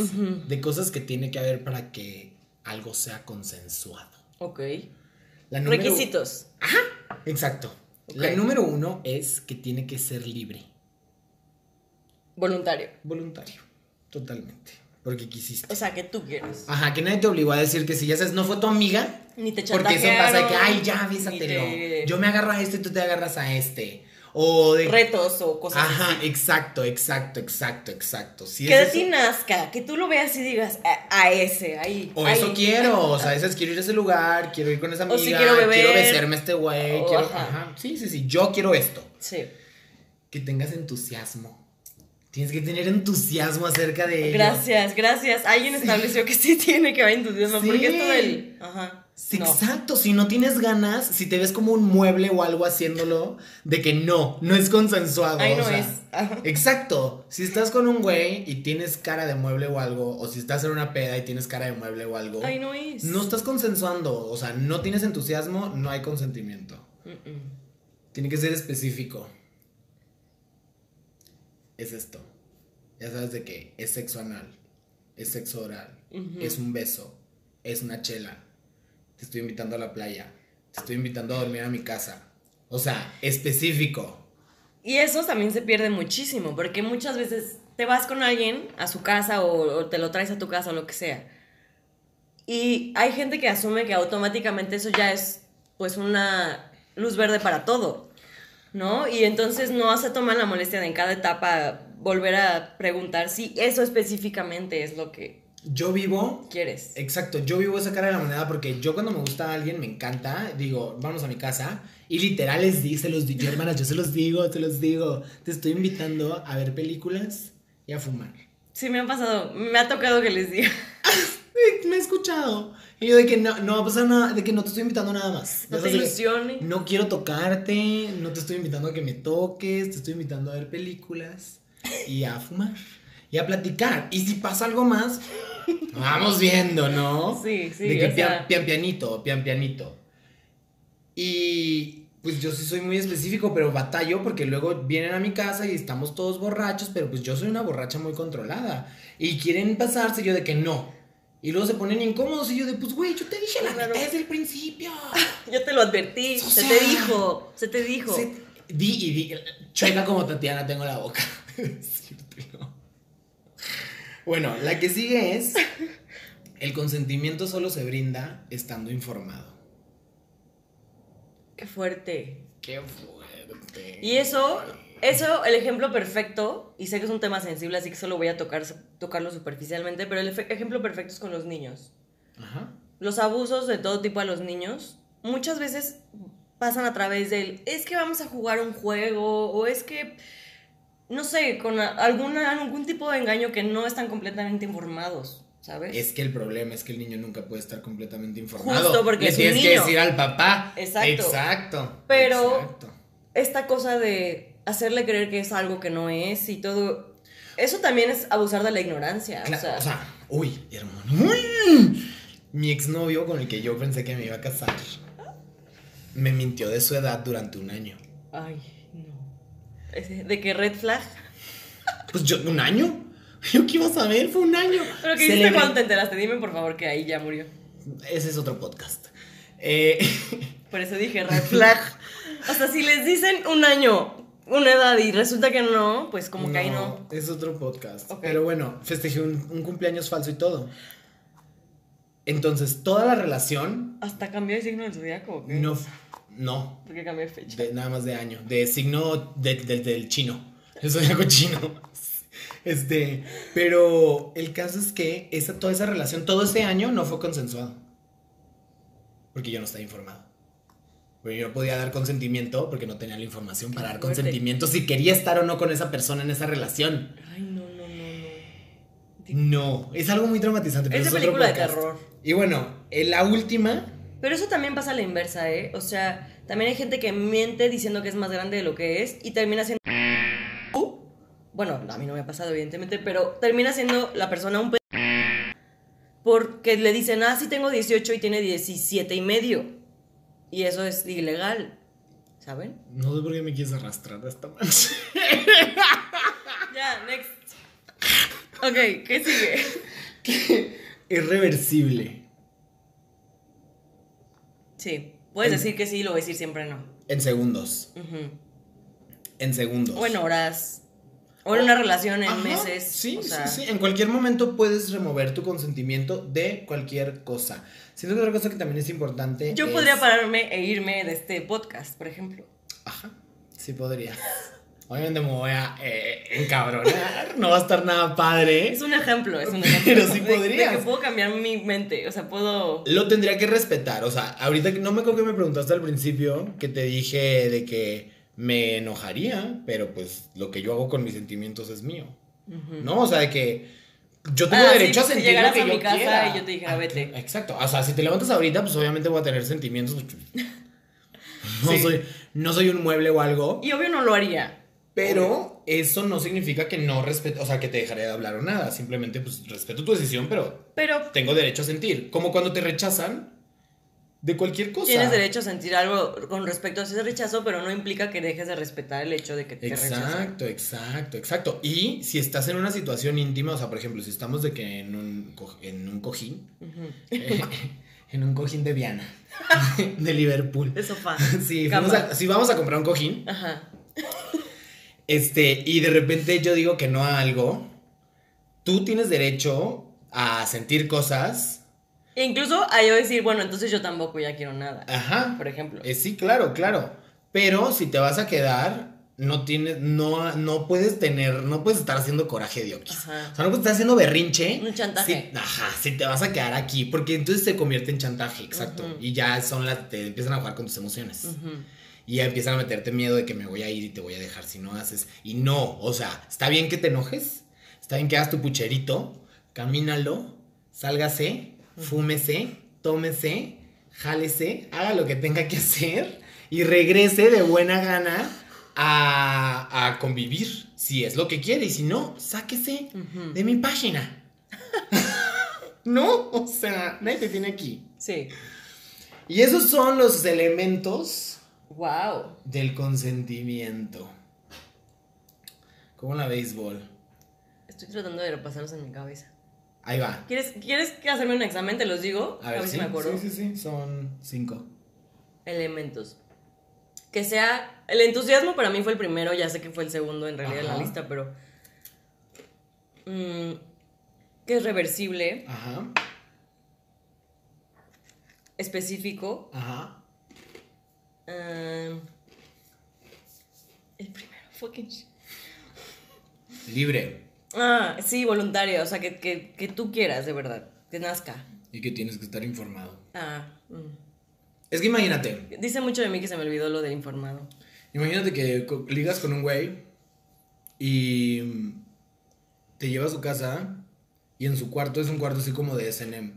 de cosas que tiene que haber para que algo sea consensuado. Ok. La número- Requisitos. Exacto. Ok. La número uno es que tiene que ser libre, Voluntario. voluntario, totalmente, porque quisiste. O sea, que tú quieres. Ajá, que nadie te obligó a decir que si ya sabes, no fue tu amiga, Ni te porque eso pasa de que, ay, ya, bésatelo. te- Yo me agarro a este y tú te agarras a este. O de... Retos o cosas Ajá, así. exacto, exacto, exacto, exacto. Si Que es de eso- ti nazca, que tú lo veas y digas a, a ese, ahí. o ahí. eso quiero, o sea, a veces quiero ir a ese lugar, quiero ir con esa amiga, O si quiero beber. quiero besarme a este güey, quiero, ajá. ajá. Sí, sí, sí, yo quiero esto. Sí. Que tengas entusiasmo. Tienes que tener entusiasmo acerca de ello. Gracias, gracias. Alguien estableció que sí tiene que haber entusiasmo. Sí. Porque esto del. Ajá. Sí, no. Exacto, si no tienes ganas, si te ves como un mueble o algo haciéndolo, de que no, no es consensuado. No sea, es. Ajá. Exacto, si estás con un güey y tienes cara de mueble o algo, o si estás en una peda y tienes cara de mueble o algo, Ahí no es. no estás consensuando, o sea, no tienes entusiasmo, no hay consentimiento. Tiene que ser específico. Es esto. Ya sabes de qué, es sexo anal, es sexo oral, es un beso, es una chela. Te estoy invitando a la playa, te estoy invitando a dormir a mi casa. O sea, específico. Y eso también se pierde muchísimo, porque muchas veces te vas con alguien a su casa o, o te lo traes a tu casa o lo que sea. Y hay gente que asume que automáticamente eso ya es pues una luz verde para todo, ¿no? Y entonces no se toman la molestia de en cada etapa volver a preguntar si eso específicamente es lo que Yo vivo quieres. Exacto, yo vivo esa cara de la moneda porque yo cuando me gusta a alguien me encanta, digo, vamos a mi casa y literal les di, se los digo, hermanas, yo se los digo, se los digo, te estoy invitando a ver películas y a fumar. Sí, me ha pasado, me ha tocado que les diga. Me he escuchado. Y yo de que no, no va a pasar nada, de que no te estoy invitando nada más. No te ilusiones. No quiero tocarte, no te estoy invitando a que me toques, te estoy invitando a ver películas y a fumar y a platicar. Y si pasa algo más, vamos viendo, ¿no? Sí, sí, De que pian, sea- pian pianito, pian pianito. Y pues yo sí soy muy específico, pero batallo porque luego vienen a mi casa y estamos todos borrachos, pero pues yo soy una borracha muy controlada. Y quieren pasarse yo de que no. Y luego se ponen incómodos y yo de, pues güey, yo te dije la Claro. desde el principio. Yo te lo advertí, O se te dijo, se te dijo. Se- di y di. Chueca como Tatiana tengo la boca. Bueno, la que sigue es, el consentimiento solo se brinda estando informado. Qué fuerte. Qué fuerte. Y eso, eso, el ejemplo perfecto, y sé que es un tema sensible, así que solo voy a tocar, tocarlo superficialmente, pero el ejemplo perfecto es con los niños. Ajá. Los abusos de todo tipo a los niños muchas veces pasan a través del, es que vamos a jugar un juego, o es que, no sé, con alguna, algún tipo de engaño que no están completamente informados, ¿sabes? Es que el problema es que el niño nunca puede estar completamente informado. Justo porque Le es un tienes que niño. decir al papá. Exacto. Exacto. Pero- Exacto. esta cosa de hacerle creer que es algo que no es y todo. Eso también es abusar de la ignorancia. Cla- o sea, o sea, uy, hermano. uy. Mi exnovio con el que yo pensé que me iba a casar me mintió de su edad durante un año. ay, no. De que red flag. Pues yo, ¿un año? ¿Yo qué iba a saber? Fue un año. Pero que hiciste cuando te enteraste. Dime por favor que ahí ya murió. Ese es otro podcast. Eh, Por eso dije red flag. o sea, si les dicen un año, una edad y resulta que no, pues como que ahí no. Es otro podcast. Pero bueno, festejé un, un cumpleaños falso y todo. Entonces, toda la relación Hasta cambió de signo del zodiaco. no. No. Porque cambió de fecha. de- nada más de año. De signo de- de- del chino. El zodiaco chino. Este. Pero el caso es que esa, toda esa relación, todo ese año no fue consensuado. Porque yo no estaba informado. Porque yo no podía dar consentimiento porque no tenía la información para dar fuerte. consentimiento si quería estar o no con esa persona en esa relación. Ay, no, no, no, no. No, es algo muy traumatizante. Pero Es de otro película de terror. Y bueno, en la última, Pero eso también pasa a la inversa, ¿eh? O sea, también hay gente que miente diciendo que es más grande de lo que es y termina siendo... Bueno, a mí no me ha pasado, evidentemente, pero termina siendo la persona un... pe- porque le dicen, ah, sí tengo 18 y tiene 17 y medio. Y eso es ilegal. ¿Saben? No sé por qué me quieres arrastrar a esta mancha. Ya, next. Ok, ¿qué sigue? Irreversible. Sí, puedes En- decir que sí, lo voy a decir siempre no. En segundos. En segundos. O en horas. O en una relación en Ajá, meses. Sí, o sea, sí, sí. En cualquier momento puedes remover tu consentimiento de cualquier cosa. Siento que otra cosa que también es importante. Yo es- podría pararme e irme de este podcast, por ejemplo. Ajá. Sí podría. Obviamente me voy a eh, encabronar. No va a estar nada padre. Es un ejemplo, es un ejemplo. Pero sí de- De, podrías. que puedo cambiar mi mente. O sea, puedo. Lo tendría que respetar. O sea, ahorita no me acuerdo que me preguntaste al principio que te dije de que me enojaría, pero pues lo que yo hago con mis sentimientos es mío. ¿No? O sea, de que yo tengo Ah, sí, derecho a si sentir llegaras lo que a yo mi casa quiera. y yo te dijera, Ah, vete. Exacto. O sea, si te levantas ahorita, pues obviamente voy a tener sentimientos. No, Sí. soy, no soy un mueble o algo. Y obvio no lo haría. Pero eso no significa que no respeto, o sea, que te dejaré de hablar o nada. Simplemente, pues, respeto tu decisión, pero Pero tengo derecho a sentir. Como cuando te rechazan de cualquier cosa. tienes derecho a sentir algo con respecto a ese rechazo, pero no implica que dejes de respetar el hecho de que te rechazan. Exacto, exacto, exacto. Y si estás en una situación íntima, o sea, por ejemplo, si estamos de que en un, co- en un cojín, eh, en un cojín de Viana, de Liverpool. De sofá. Sí, a- si vamos a comprar un cojín, Ajá. este, y de repente yo digo que no a algo, tú tienes derecho a sentir cosas. Incluso a yo decir, bueno, entonces yo tampoco ya quiero nada. Ajá. Por ejemplo. Eh, sí, claro, claro. Pero si te vas a quedar, no tienes, no, no puedes tener, no puedes estar haciendo coraje de oquis. Ajá. O sea, no puedes estar haciendo berrinche. Un chantaje. Si- ajá, si te vas a quedar aquí, porque entonces se convierte en chantaje, exacto. Y ya son las, te empiezan a jugar con tus emociones. Y ya empiezan a meterte miedo de que me voy a ir y te voy a dejar si no haces. Y no, o sea, está bien que te enojes, está bien que hagas tu pucherito, camínalo, sálgase, fúmese, tómese, jálese, haga lo que tenga que hacer y regrese de buena gana a, a convivir, si es lo que quiere. Y si no, sáquese de mi página. no, o sea, nadie te tiene aquí. Sí. Y esos son los elementos Wow. del consentimiento. Como la béisbol. Estoy tratando de repasarlos en mi cabeza. Ahí va. ¿Quieres, ¿Quieres hacerme un examen? Te los digo. A ver, si sí, me acuerdo. sí, sí, sí, son cinco. Elementos. Que sea. El entusiasmo para mí fue el primero, ya sé que fue el segundo en realidad en la Ajá. lista, pero. mm, que es reversible, Ajá, específico. ajá. el primero, fucking shit. Libre. Ah, sí, voluntaria, o sea, que, que, que tú quieras, de verdad, que nazca. Y que tienes que estar informado. Ah, mm. Es que imagínate. Dice mucho de mí que se me olvidó lo del informado. Imagínate que ligas con un güey y te lleva a su casa y en su cuarto es un cuarto así como de SNM.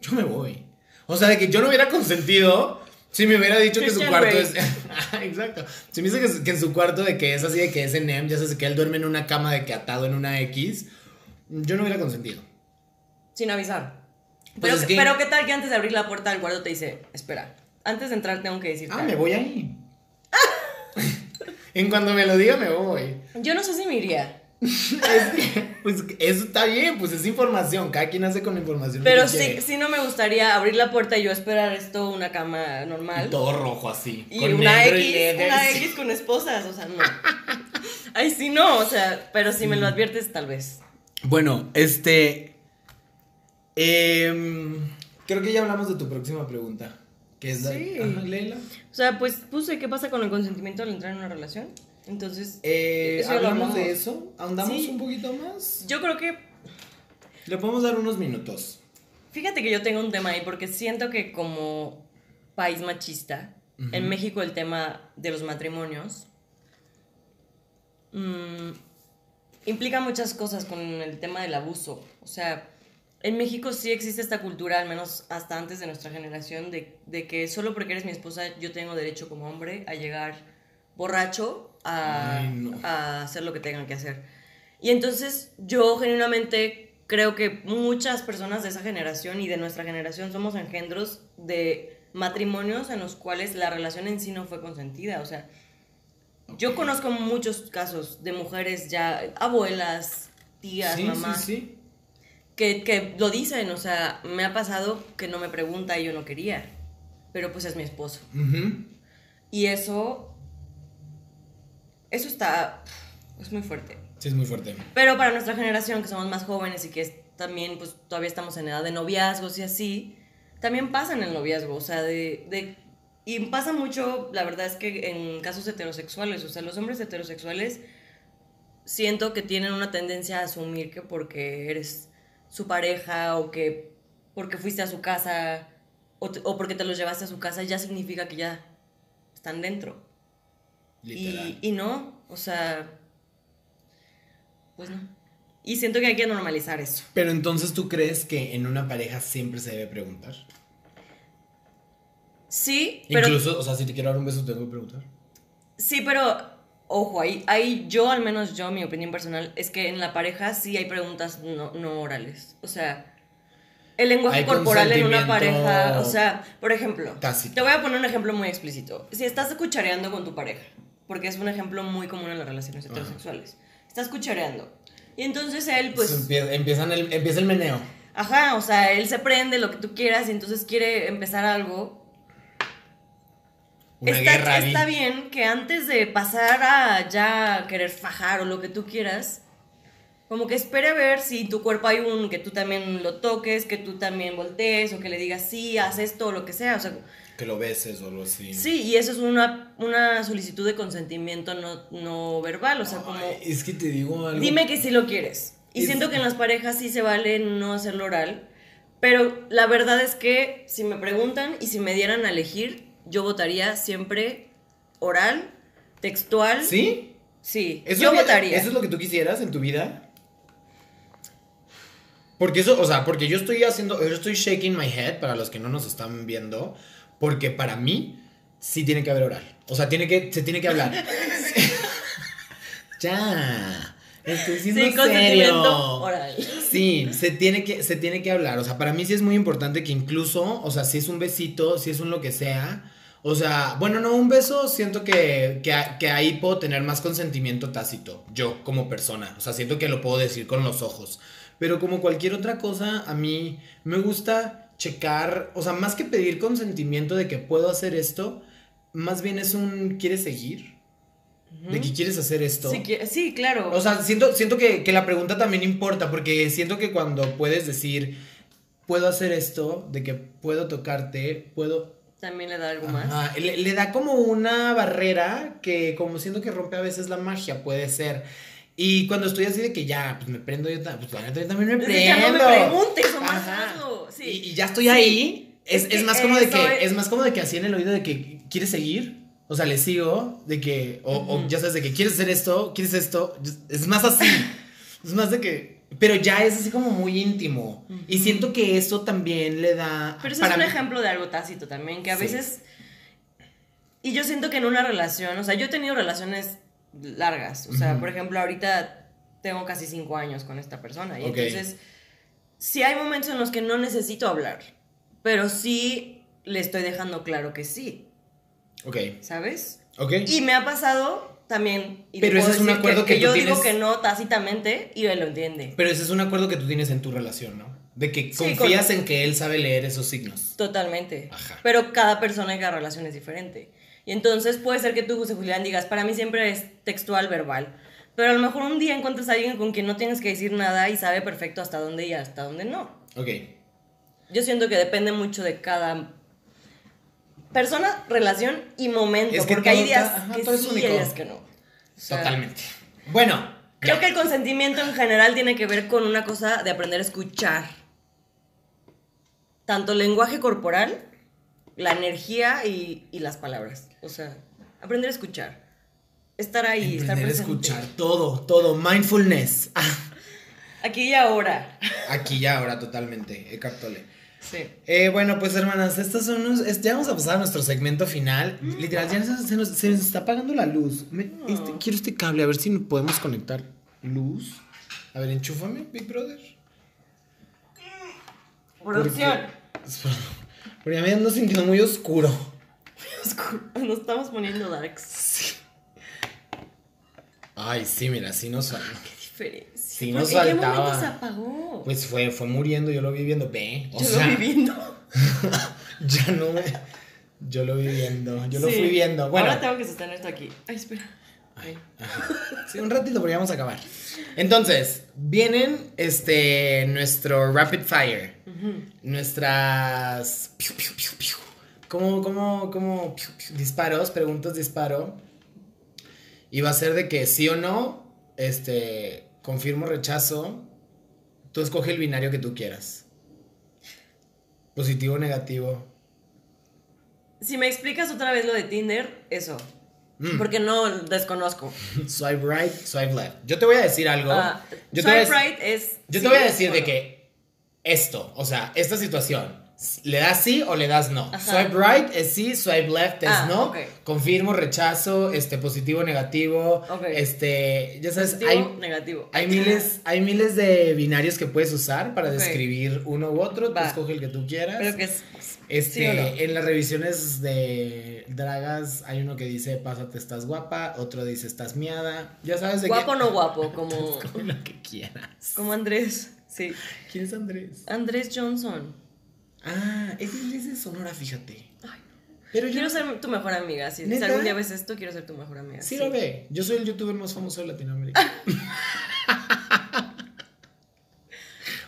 Yo me voy. O sea, de que yo no hubiera consentido si me hubiera dicho que su cuarto es. Exacto. Si me dice que, que en su cuarto de que es así de que es SNM, ya sabes que él duerme en una cama de que atado en una X, yo no hubiera consentido. Sin avisar. Pues Pero, es que- pero qué tal que antes de abrir la puerta del cuarto te dice, espera, antes de entrar tengo que decirte. Ah, algo". me voy ahí. en cuanto me lo diga, me voy. Yo no sé si me iría. Es que, pues eso está bien, pues es información. Cada quien hace con la información. Pero que sí, quiere. sí no me gustaría abrir la puerta y yo esperar esto, una cama normal. Y todo rojo así. Y con una X, y una X con esposas, o sea, no. Ay, sí, no, o sea, pero si me lo adviertes, tal vez. Bueno, este. em, creo que ya hablamos de tu próxima pregunta. Que es la. Ajá, léela. O sea, pues puse qué pasa con el consentimiento al entrar en una relación. Entonces, Eh, Eso hablamos de eso. Ahondamos Sí. un poquito más. yo creo que Le podemos dar unos minutos. Fíjate que yo tengo un tema ahí porque siento que como país machista, en México el tema de los matrimonios mm, implica muchas cosas con el tema del abuso. O sea, en México sí existe esta cultura, al menos hasta antes de nuestra generación, de, de que solo porque eres mi esposa yo tengo derecho como hombre a llegar borracho a, Ay, no. a hacer lo que tengan que hacer. Y entonces yo genuinamente creo que muchas personas de esa generación y de nuestra generación somos engendros de matrimonios en los cuales la relación en sí no fue consentida. O sea, yo conozco muchos casos de mujeres ya, abuelas, tías, Sí, mamás, sí, sí. Que, que lo dicen. O sea, me ha pasado que no me pregunta y yo no quería. Pero pues es mi esposo. Ujú. Y eso. Eso está. Es muy fuerte. Sí, es muy fuerte. Pero para nuestra generación, que somos más jóvenes y que es- también, pues todavía estamos en edad de noviazgos y así, también pasa en el noviazgo. O sea, de. de y pasa mucho, la verdad es que en casos heterosexuales, o sea, los hombres heterosexuales siento que tienen una tendencia a asumir que porque eres su pareja o que porque fuiste a su casa o, te- o porque te los llevaste a su casa ya significa que ya están dentro. Literal. Y, y no, o sea, pues no. Y siento que hay que normalizar eso. Pero entonces tú crees que en una pareja siempre se debe preguntar. Sí, pero Incluso, o sea, si te quiero dar un beso, tengo que preguntar. sí, pero ojo, ahí, ahí yo al menos yo mi opinión personal es que en la pareja sí hay preguntas no, no orales. O sea, el lenguaje Hay corporal en una pareja, o sea, por ejemplo, tácito. te voy a poner un ejemplo muy explícito. Si estás cuchareando con tu pareja, porque es un ejemplo muy común en las relaciones heterosexuales. Estás cuchareando. Y entonces él pues empieza, empiezan el, empieza el meneo. Ajá, o sea, él se prende lo que tú quieras y entonces quiere empezar algo. Una está, guerra está bien que antes de pasar a ya querer fajar o lo que tú quieras, como que espere a ver si tu cuerpo hay un que tú también lo toques, que tú también voltees o que le digas sí, haz esto o lo que sea. O sea, Que lo beses o algo así. sí, y eso es una, una solicitud de consentimiento no, no verbal. O sea, como Ay, es que te digo algo. Dime que sí lo quieres. Y Es- siento que en las parejas sí se vale no hacerlo oral. Pero la verdad es que si me preguntan y si me dieran a elegir, yo votaría siempre oral, textual. ¿Sí? Sí, ¿Eso yo que- votaría. ¿Eso es lo que tú quisieras en tu vida? Porque eso, o sea, porque yo estoy haciendo, yo estoy shaking my head para los que no nos están viendo, porque para mí sí tiene que haber oral. O sea, tiene que, se tiene que hablar. ya. Estoy siendo Sí, serio. oral. Sí, se tiene, que, se tiene que hablar. O sea, para mí sí es muy importante que incluso, o sea, si es un besito, si es un lo que sea. O sea, bueno, no, un beso siento que, que, que ahí puedo tener más consentimiento tácito, yo como persona. O sea, siento que lo puedo decir con los ojos. Pero como cualquier otra cosa, a mí me gusta checar, o sea, más que pedir consentimiento de que puedo hacer esto, más bien es un, ¿quieres seguir? De que quieres hacer esto. Sí, claro. O sea, siento, siento que, que la pregunta también importa, porque siento que cuando puedes decir, puedo hacer esto, de que puedo tocarte, puedo... También le da algo más. Le da como una barrera que como siento que rompe a veces la magia, puede ser. Y cuando estoy así de que ya, pues me prendo yo, pues la neta, yo también me prendo. ya no me preguntes, o. Sí. Y, y ya estoy Sí. ahí. Es, Es más como de eso que, es- es más como de que así en el oído de que, ¿quieres seguir? O sea, le sigo, de que, o, ya sabes, de que quieres hacer esto, quieres esto, es más así, es más de que, pero ya es así como muy íntimo. Y Ujú. siento que eso también le da... Pero para es un mí- ejemplo de algo tácito también, que a Sí. veces... Y yo siento que en una relación, o sea, yo he tenido relaciones largas, o sea, Ujú. por ejemplo, ahorita tengo casi cinco años con esta persona, y Ok. entonces, sí hay momentos en los que no necesito hablar, pero sí le estoy dejando claro que sí, Ok, ¿sabes? ok. Y me ha pasado también... Y Pero ese es un acuerdo que tú yo tienes- digo que no tácitamente y él lo entiende. Pero ese es un acuerdo que tú tienes en tu relación, ¿no? De que Sí, confías con- en que él sabe leer esos signos. Totalmente. Ajá. Pero cada persona y cada relación es diferente. Y entonces puede ser que tú, José Julián, digas, para mí siempre es textual, verbal. Pero a lo mejor un día encuentras a alguien con quien no tienes que decir nada y sabe perfecto hasta dónde y hasta dónde no. Ok. Yo siento que depende mucho de cada persona, relación y momento. Es que porque hay días está- ajá, que todo es sí y único. hay días que no. O sea, Totalmente. Bueno. Creo ya. que el consentimiento en general tiene que ver con una cosa de aprender a escuchar. Tanto lenguaje corporal, la energía y, y las palabras. O sea, aprender a escuchar. Estar ahí, estar Aprender a presente. escuchar todo, todo. Mindfulness. Aquí y ahora. aquí ya ahora totalmente. Eckhart Tolle. Sí. Eh, bueno, pues hermanas, estos son unos. es- ya vamos a pasar a nuestro segmento final. Literal, ya se, se nos, se nos está apagando la luz. Me- este- quiero este cable, a ver si podemos conectar luz. A ver, enchúfame, Big Brother. Producción. Porque ya me ando sintiendo muy oscuro. Oscuro. Nos estamos poniendo darks. Sí. Ay, sí, mira, sí nos Qué diferencia. Sí ¿Por- nos ¿En qué momento se apagó? Pues fue, fue muriendo, yo lo vi viendo. Ve. O Yo sea, lo vi viendo. ya no me. Yo lo vi viendo. Yo lo fui viendo. Bueno. Ahora tengo que sostener esto aquí. Ay, espera. Ay. Ajá. Sí, un ratito porque vamos a acabar. Entonces, vienen este nuestro rapid fire. Nuestras piu, piu, piu, piu. como piu, piu, disparos, preguntas disparo. Y va a ser de que sí o no, este, confirmo rechazo. Tú escoge el binario que tú quieras. Positivo o negativo. Si me explicas otra vez lo de Tinder, eso. Mm. Porque no desconozco. Swipe right, swipe left. Yo te voy a decir algo. Ah, Yo te voy a swipe right es. Yo sí te voy a decir de que esto, o sea, esta situación, ¿le das sí o le das no? Ajá. Swipe right es sí, swipe left es Ah, no. Confirmo, rechazo, este positivo, negativo, este, ya sabes, Positivo, hay, negativo. hay miles, hay miles de binarios que puedes usar para describir uno u otro, tú escoge el que tú quieras. Pero que es. Este, ¿sí o no? en las revisiones de dragas hay uno que dice pásate estás guapa, otro dice estás miada, ya sabes de Guapo o no guapo, como. Como lo que quieras. Como Andrés. Sí. ¿Quién es Andrés? Andrés Johnson. Ah, es es de Sonora, fíjate. Ay, Pero yo Quiero ser tu mejor amiga. Si, algún día ves esto, quiero ser tu mejor amiga. Sí, lo ve. Yo soy el youtuber más famoso de Latinoamérica.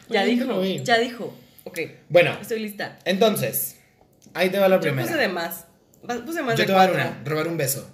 Ya Oye, dijo. Ya dijo. Ok. Bueno, Estoy lista. entonces, ahí te va la Yo primera. puse de más. Puse más Yo de te voy a dar una, robar un beso.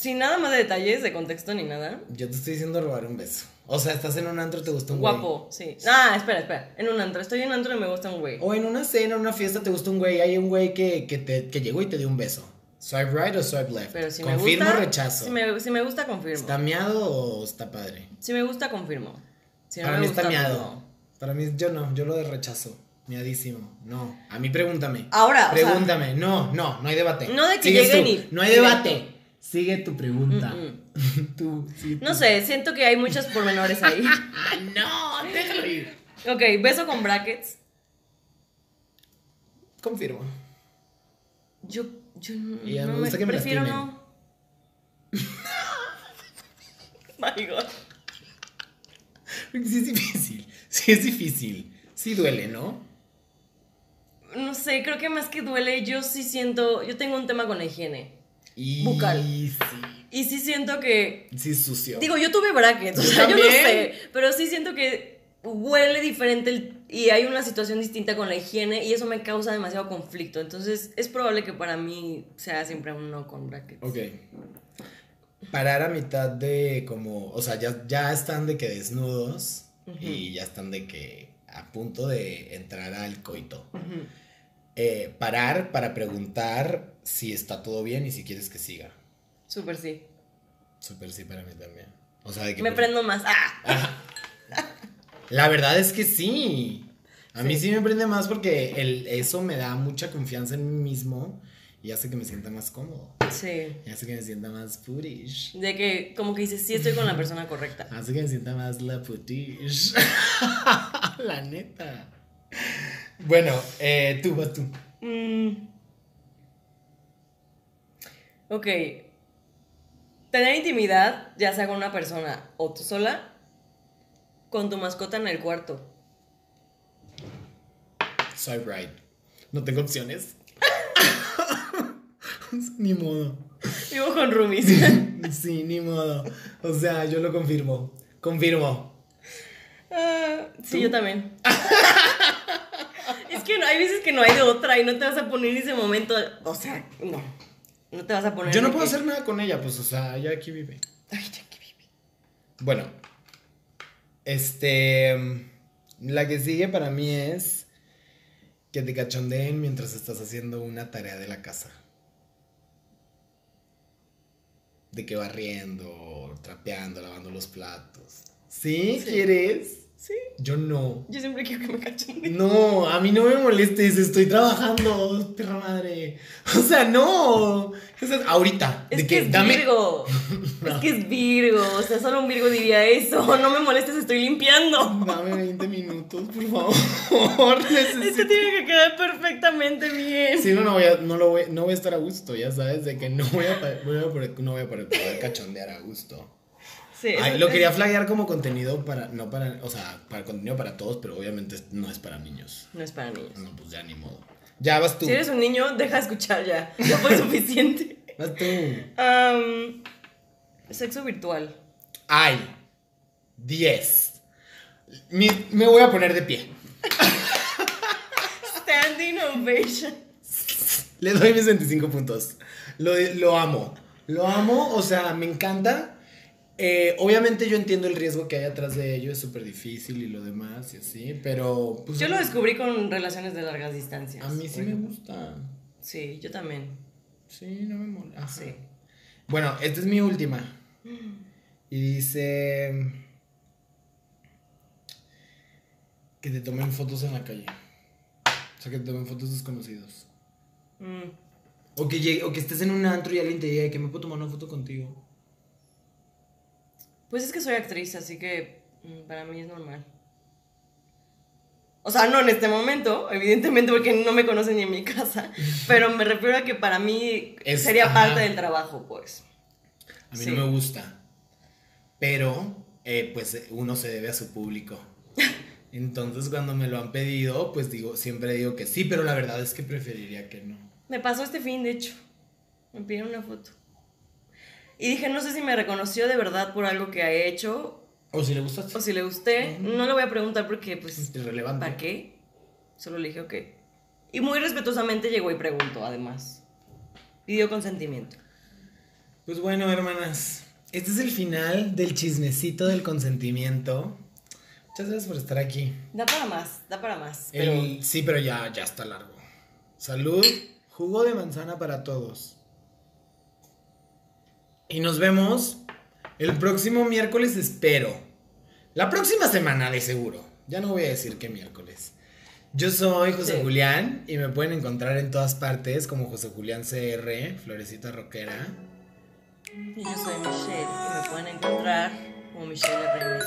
Sin nada más de detalles, de contexto ni nada. Yo te estoy diciendo robar un beso. O sea, estás en un antro, te gusta un güey. Guapo, sí. Ah, espera, espera. En un antro. Estoy en un antro y me gusta un güey. O en una cena, en una fiesta, te gusta un güey. Hay un güey que, que, te, que llegó y te dio un beso. Swipe right o swipe left. Pero si confirmo me gusta. o rechazo. Si me, si me gusta, confirmo. ¿Está miado o está padre? Si me gusta, confirmo. Si no Para me mí gusta, está miado. no. Para mí, yo no, yo lo de rechazo. Miadísimo. No. A mí pregúntame. Ahora, o sea- Pregúntame. no, no, no hay debate. No de que Sigues lleguen tú. y- No hay debate. Sigue tu pregunta. Mm, tú, sí, No tú. sé, siento que hay muchos pormenores ahí. No, déjalo ir. ok, beso con brackets. Confirmo. Yo, yo no, Y a mí no me gusta que me prefiero lastimen. no. My God. Sí es difícil. Sí es difícil. Sí duele, ¿no? No sé, creo que más que duele, yo sí siento, yo tengo un tema con la higiene. Y Bucal. sí. Y sí siento que, Sí sucio. digo, yo tuve brackets, o sea, yo no también. sé, pero sí siento que huele diferente el- y hay una situación distinta con la higiene y eso me causa demasiado conflicto. Entonces, es probable que para mí sea siempre un no con brackets. Ok. Parar a mitad de como, o sea, ya, ya están de que desnudos y ya están de que a punto de entrar al coito. Eh, parar para preguntar si está todo bien y si quieres que siga. Súper sí. Súper sí para mí también. O sea, de que... Me prendo más. ¡Ah! La verdad es que sí. A mí Sí. sí me prende más porque el, eso me da mucha confianza en mí mismo y hace que me sienta más cómodo. Sí. Y hace que me sienta más putish. De que, como que dices, sí estoy con la persona correcta. Hace que me sienta más la putish. la neta. Bueno, eh, tú vas tú. Mm. Ok. Tener intimidad, ya sea con una persona o tú sola, con tu mascota en el cuarto. Swipe right. No tengo opciones. ni modo. Vivo con roomies. Sí, ni modo. O sea, yo lo confirmo. Confirmo. Ah, sí, ¿Tú? yo también. es que no, hay veces que no hay de otra y no te vas a poner en ese momento. O sea, no. No te vas a poner. Yo no puedo que- hacer nada con ella, pues, o sea, ella aquí vive. Ay, ya que vive. Bueno, este. La que sigue para mí es que te cachondeen mientras estás haciendo una tarea de la casa. De que barriendo, trapeando, lavando los platos. ¿Sí? Sí. ¿Quieres? Sí. Yo no. Yo siempre quiero que me cachondeen. No, a mí no me molestes, estoy trabajando, perra madre. O sea, no. Sea, ahorita. Es de que, es dame. Virgo. Es que es Virgo. O sea, solo un Virgo diría eso. No me molestes, estoy limpiando. Dame 20 minutos, por favor. Necesito- Esto tiene que quedar perfectamente bien. Si no, no voy, a, no, lo voy, no voy a estar a gusto, ya sabes, de que no voy a, voy a no voy a poder cachondear a gusto. Sí, Ay, eso- lo quería flaggear como contenido para, no para, o sea, para contenido para todos, pero obviamente no es para niños. No es para niños. No, pues ya ni modo. Ya vas tú. Si eres un niño, deja de escuchar ya. Ya fue suficiente. Vas tú. Sexo virtual. Ay, 10. Mi- me voy a poner de pie. Standing ovation. Le doy mis 25 puntos. Lo, lo amo. Lo amo, o sea, me encanta. Eh, obviamente yo entiendo el riesgo que hay atrás de ello, es súper difícil y lo demás y así, pero... Pues, Yo lo descubrí con relaciones de largas distancias. A mí sí me gusta. Sí, yo también. Sí, no me mola. Sí. Bueno, esta es mi última. Y dice... Que te tomen fotos en la calle. O sea, que te tomen fotos desconocidos. Mm, O que, llegue- o que estés en un antro y alguien te diga que me puedo tomar una foto contigo. Pues es que soy actriz, así que mm, para mí es normal. O sea, no en este momento, evidentemente, porque no me conocen ni en mi casa. Pero me refiero a que para mí Es- sería ajá. parte del trabajo, pues. A mí Sí. no me gusta. Pero, eh, pues uno se debe a su público. Entonces, cuando me lo han pedido, pues digo, siempre digo que sí, pero la verdad es que preferiría que no. Me pasó este fin, de hecho. Me pidieron una foto. Y dije, no sé si me reconoció de verdad por algo que ha hecho O si le gusta, o si le gusté. No le voy a preguntar porque, pues, es irrelevante. ¿para qué? Solo le dije, ok. Y muy respetuosamente llegó y preguntó, además. Pidió consentimiento. Pues bueno, hermanas, este es el final del chismecito del consentimiento. Muchas gracias por estar aquí. Da para más, da para más. El- Pero Sí, pero ya, ya está largo. Salud, jugo de manzana para todos. Y nos vemos el próximo miércoles, espero. La próxima semana, de seguro. Ya no voy a decir qué miércoles. Yo soy José Sí. Julián y me pueden encontrar en todas partes como José Julián CR, Florecita Roquera. y yo soy Michelle y me pueden encontrar como Michelle R.